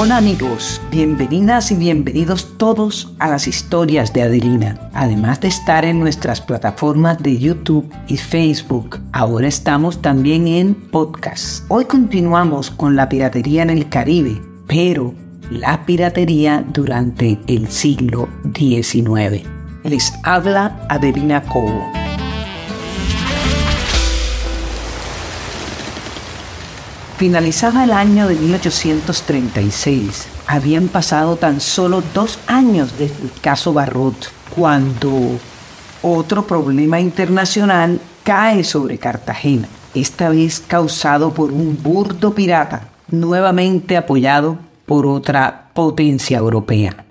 Hola amigos, bienvenidas y bienvenidos todos a las historias de Adelina. Además de estar en nuestras plataformas de YouTube y Facebook, ahora estamos también en podcast. Hoy continuamos con la piratería en el Caribe, pero la piratería durante el siglo XIX. Les habla Adelina Cobo. Finalizaba el año de 1836. Habían pasado tan solo dos años desde el caso Barrot, cuando otro problema internacional cae sobre Cartagena, esta vez causado por un burdo pirata, nuevamente apoyado por otra potencia europea.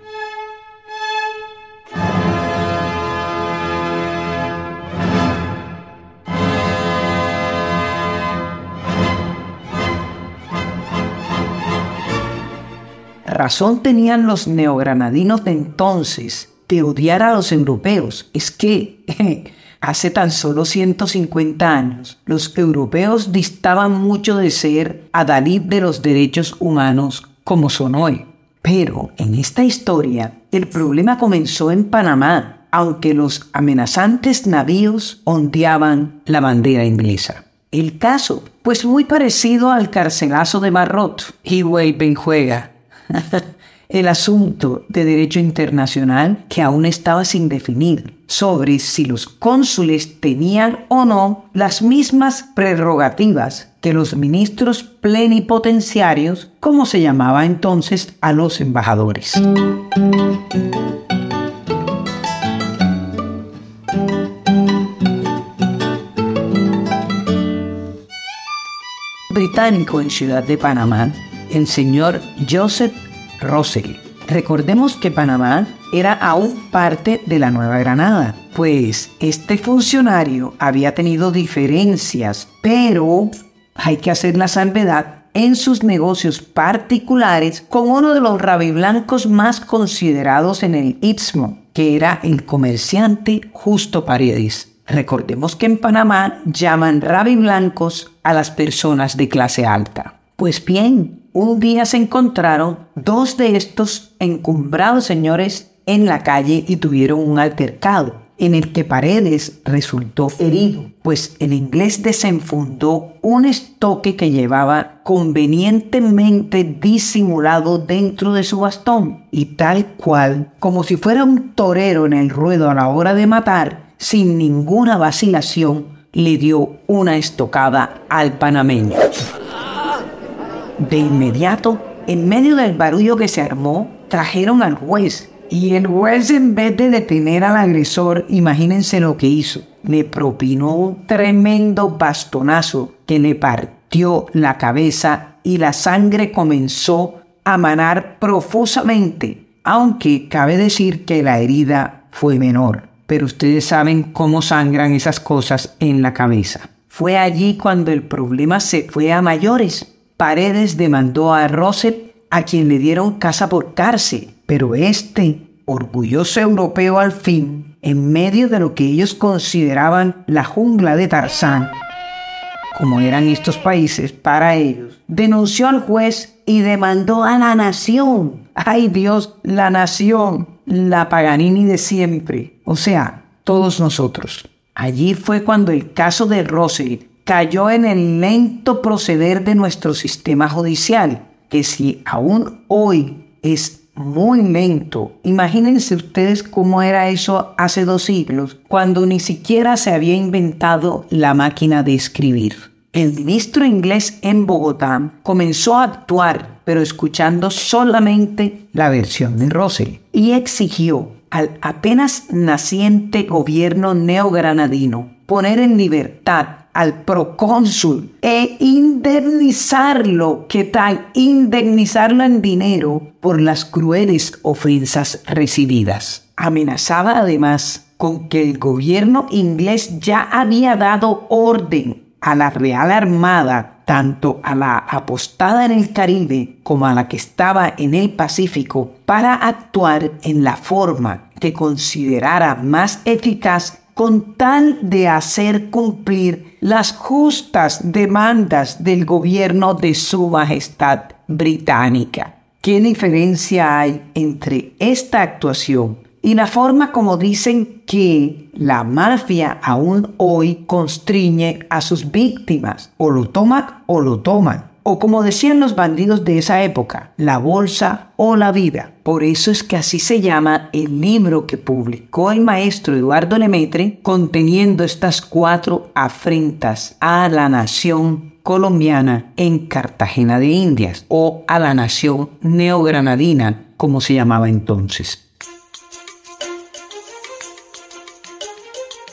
Razón tenían los neogranadinos de entonces de odiar a los europeos es que hace tan solo 150 años los europeos distaban mucho de ser adalid de los derechos humanos como son hoy. Pero en esta historia el problema comenzó en Panamá, aunque los amenazantes navíos ondeaban la bandera inglesa. El caso, pues muy parecido al carcelazo de Marrot y juega el asunto de derecho internacional que aún estaba sin definir sobre si los cónsules tenían o no las mismas prerrogativas que los ministros plenipotenciarios, como se llamaba entonces a los embajadores. británico en Ciudad de Panamá el señor Joseph Russell. Recordemos que Panamá era aún parte de la Nueva Granada, pues este funcionario había tenido diferencias, pero hay que hacer la salvedad en sus negocios particulares con uno de los rabiblancos más considerados en el Istmo, que era el comerciante Justo Paredes. Recordemos que en Panamá llaman rabiblancos a las personas de clase alta. Pues bien, un día se encontraron dos de estos encumbrados señores en la calle y tuvieron un altercado en el que Paredes resultó herido, pues el inglés desenfundó un estoque que llevaba convenientemente disimulado dentro de su bastón y tal cual, como si fuera un torero en el ruedo a la hora de matar, sin ninguna vacilación, le dio una estocada al panameño. De inmediato, en medio del barullo que se armó, trajeron al juez. Y el juez, en vez de detener al agresor, imagínense lo que hizo. Le propinó un tremendo bastonazo que le partió la cabeza y la sangre comenzó a manar profusamente, aunque cabe decir que la herida fue menor. Pero ustedes saben cómo sangran esas cosas en la cabeza. Fue allí cuando el problema se fue a mayores Paredes demandó a Rosset, a quien le dieron casa por cárcel, pero este, orgulloso europeo al fin, en medio de lo que ellos consideraban la jungla de Tarzán, como eran estos países para ellos, denunció al juez y demandó a la nación. ¡Ay Dios, la nación! La Paganini de siempre, o sea, todos nosotros. Allí fue cuando el caso de Rosset cayó en el lento proceder de nuestro sistema judicial, que si aún hoy es muy lento, imagínense ustedes cómo era eso hace dos siglos, cuando ni siquiera se había inventado la máquina de escribir. El ministro inglés en Bogotá comenzó a actuar, pero escuchando solamente la versión de Russell, y exigió al apenas naciente gobierno neogranadino poner en libertad al procónsul e indemnizarlo, ¿qué tal? Indemnizarlo en dinero por las crueles ofensas recibidas. Amenazaba además con que el gobierno inglés ya había dado orden a la Real Armada, tanto a la apostada en el Caribe como a la que estaba en el Pacífico, para actuar en la forma que considerara más eficaz con tal de hacer cumplir las justas demandas del gobierno de su Majestad británica. ¿Qué diferencia hay entre esta actuación y la forma como dicen que la mafia aún hoy constriñe a sus víctimas? O lo toman o lo toman o como decían los bandidos de esa época, la bolsa o la vida. Por eso es que así se llama el libro que publicó el maestro Eduardo Lemetre conteniendo estas cuatro afrentas a la nación colombiana en Cartagena de Indias o a la nación neogranadina, como se llamaba entonces.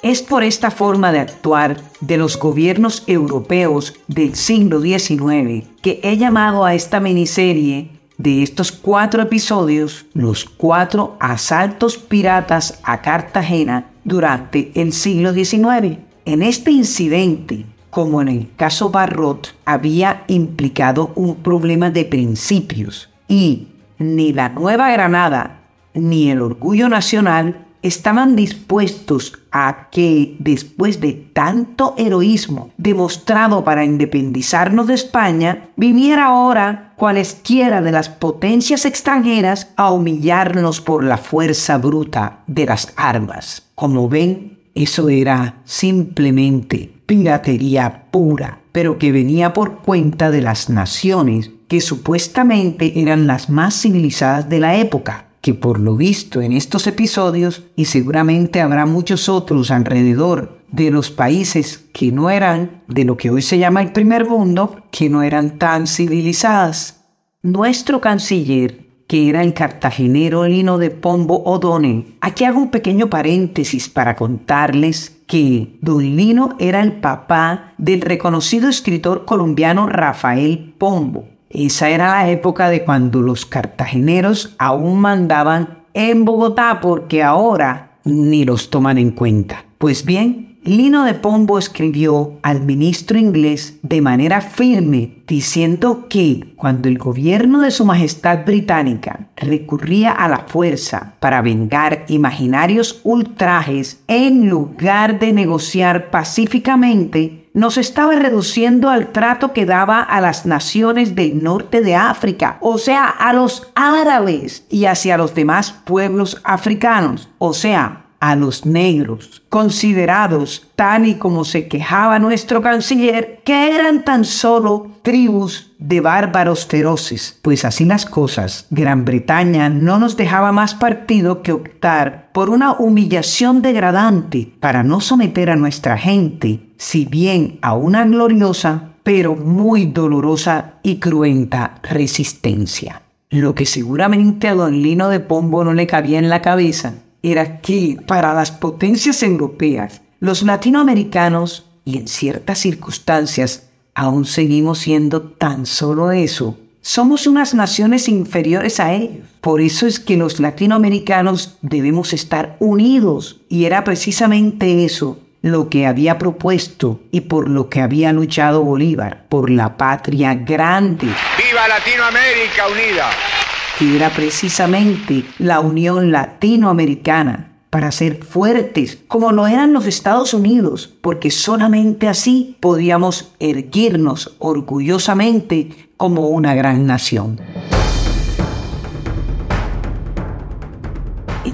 Es por esta forma de actuar de los gobiernos europeos del siglo XIX que he llamado a esta miniserie de estos cuatro episodios los cuatro asaltos piratas a Cartagena durante el siglo XIX. En este incidente, como en el caso Barrot, había implicado un problema de principios y ni la Nueva Granada ni el orgullo nacional estaban dispuestos a que, después de tanto heroísmo demostrado para independizarnos de España, viniera ahora cualesquiera de las potencias extranjeras a humillarnos por la fuerza bruta de las armas. Como ven, eso era simplemente piratería pura, pero que venía por cuenta de las naciones que supuestamente eran las más civilizadas de la época, que por lo visto en estos episodios, y seguramente habrá muchos otros alrededor de los países que no eran de lo que hoy se llama el primer mundo, que no eran tan civilizadas. Nuestro canciller, que era el cartagenero Lino de Pombo O'Donnell, aquí hago un pequeño paréntesis para contarles que Don Lino era el papá del reconocido escritor colombiano Rafael Pombo, esa era la época de cuando los cartageneros aún mandaban en Bogotá porque ahora ni los toman en cuenta. Pues bien, Lino de Pombo escribió al ministro inglés de manera firme diciendo que cuando el gobierno de su Majestad Británica recurría a la fuerza para vengar imaginarios ultrajes en lugar de negociar pacíficamente, nos estaba reduciendo al trato que daba a las naciones del norte de África, o sea, a los árabes y hacia los demás pueblos africanos, o sea, a los negros, considerados, tal y como se quejaba nuestro canciller, que eran tan solo tribus de bárbaros feroces. Pues así las cosas, Gran Bretaña no nos dejaba más partido que optar por una humillación degradante para no someter a nuestra gente, si bien a una gloriosa, pero muy dolorosa y cruenta resistencia. Lo que seguramente a don Lino de Pombo no le cabía en la cabeza era que para las potencias europeas, los latinoamericanos, y en ciertas circunstancias aún seguimos siendo tan solo eso, somos unas naciones inferiores a ellos. Por eso es que los latinoamericanos debemos estar unidos. Y era precisamente eso lo que había propuesto y por lo que había luchado Bolívar, por la patria grande. ¡Viva Latinoamérica unida! Que era precisamente la Unión Latinoamericana, para ser fuertes, como lo eran los Estados Unidos, porque solamente así podíamos erguirnos orgullosamente como una gran nación.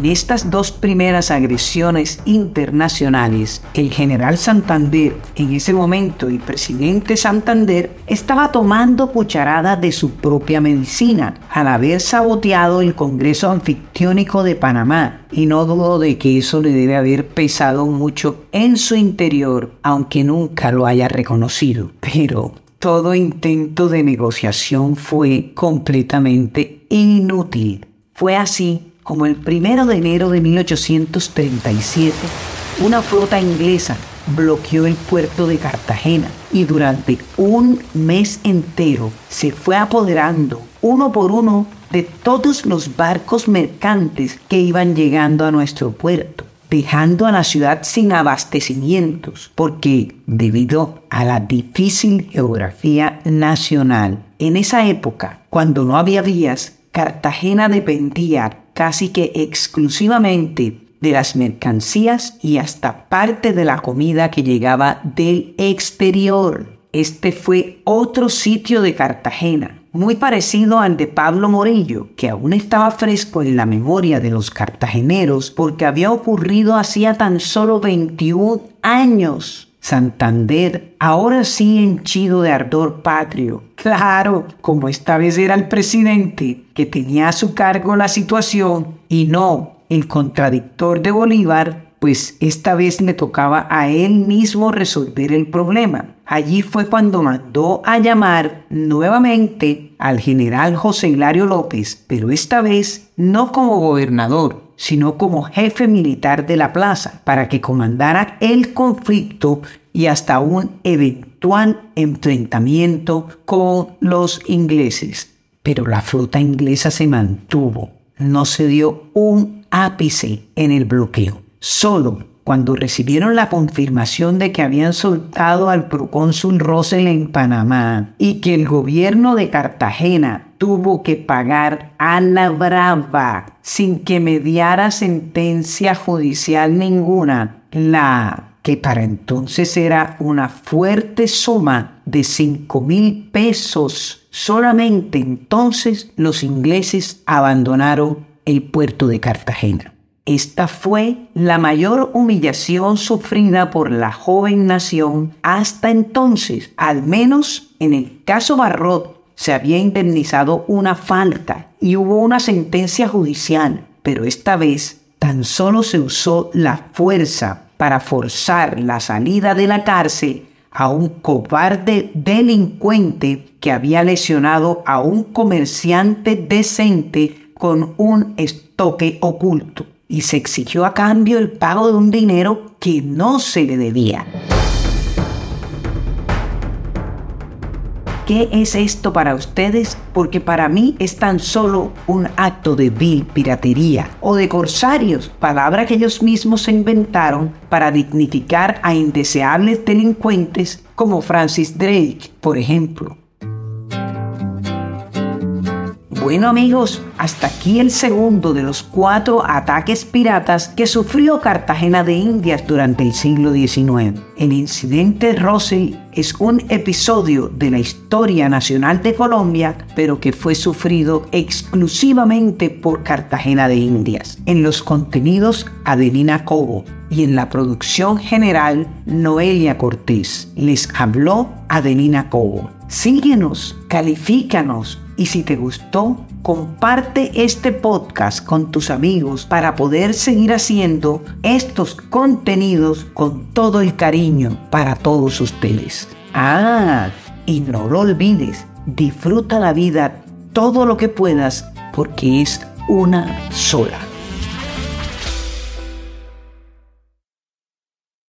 En estas dos primeras agresiones internacionales, el general Santander, en ese momento el presidente Santander, estaba tomando cucharada de su propia medicina al haber saboteado el Congreso Anfictiónico de Panamá, y no dudo de que eso le debe haber pesado mucho en su interior, aunque nunca lo haya reconocido. Pero todo intento de negociación fue completamente inútil. Fue así como el primero de enero de 1837, una flota inglesa bloqueó el puerto de Cartagena y durante un mes entero se fue apoderando uno por uno de todos los barcos mercantes que iban llegando a nuestro puerto, dejando a la ciudad sin abastecimientos, porque debido a la difícil geografía nacional, en esa época, cuando no había vías, Cartagena dependía casi que exclusivamente de las mercancías y hasta parte de la comida que llegaba del exterior. Este fue otro sitio de Cartagena, muy parecido al de Pablo Morillo, que aún estaba fresco en la memoria de los cartageneros porque había ocurrido hacía tan solo 21 años. Santander, ahora sí henchido de ardor patrio. Claro, como esta vez era el presidente que tenía a su cargo la situación y no el contradictor de Bolívar, pues esta vez le tocaba a él mismo resolver el problema. Allí fue cuando mandó a llamar nuevamente al general José Hilario López, pero esta vez no como gobernador, sino como jefe militar de la plaza, para que comandara el conflicto y hasta un eventual enfrentamiento con los ingleses. Pero la flota inglesa se mantuvo, no se dio un ápice en el bloqueo. Solo cuando recibieron la confirmación de que habían soltado al procónsul Russell en Panamá y que el gobierno de Cartagena tuvo que pagar a la brava sin que mediara sentencia judicial ninguna, la que para entonces era una fuerte suma de cinco mil pesos. Solamente entonces los ingleses abandonaron el puerto de Cartagena. Esta fue la mayor humillación sufrida por la joven nación hasta entonces, al menos en el caso Barrot se había indemnizado una falta y hubo una sentencia judicial, pero esta vez tan solo se usó la fuerza para forzar la salida de la cárcel a un cobarde delincuente que había lesionado a un comerciante decente con un estoque oculto y se exigió a cambio el pago de un dinero que no se le debía. ¿Qué es esto para ustedes? Porque para mí es tan solo un acto de vil piratería o de corsarios, palabra que ellos mismos se inventaron para dignificar a indeseables delincuentes como Francis Drake, por ejemplo. Bueno amigos, hasta aquí el segundo de los cuatro ataques piratas que sufrió Cartagena de Indias durante el siglo XIX. El incidente Russell es un episodio de la historia nacional de Colombia, pero que fue sufrido exclusivamente por Cartagena de Indias. En los contenidos, Adelina Cobo y en la producción general, Noelia Cortés. Les habló Adelina Cobo. Síguenos, califícanos y si te gustó, comparte este podcast con tus amigos para poder seguir haciendo estos contenidos con todo el cariño para todos ustedes. Ah, y no lo olvides, disfruta la vida todo lo que puedas porque es una sola.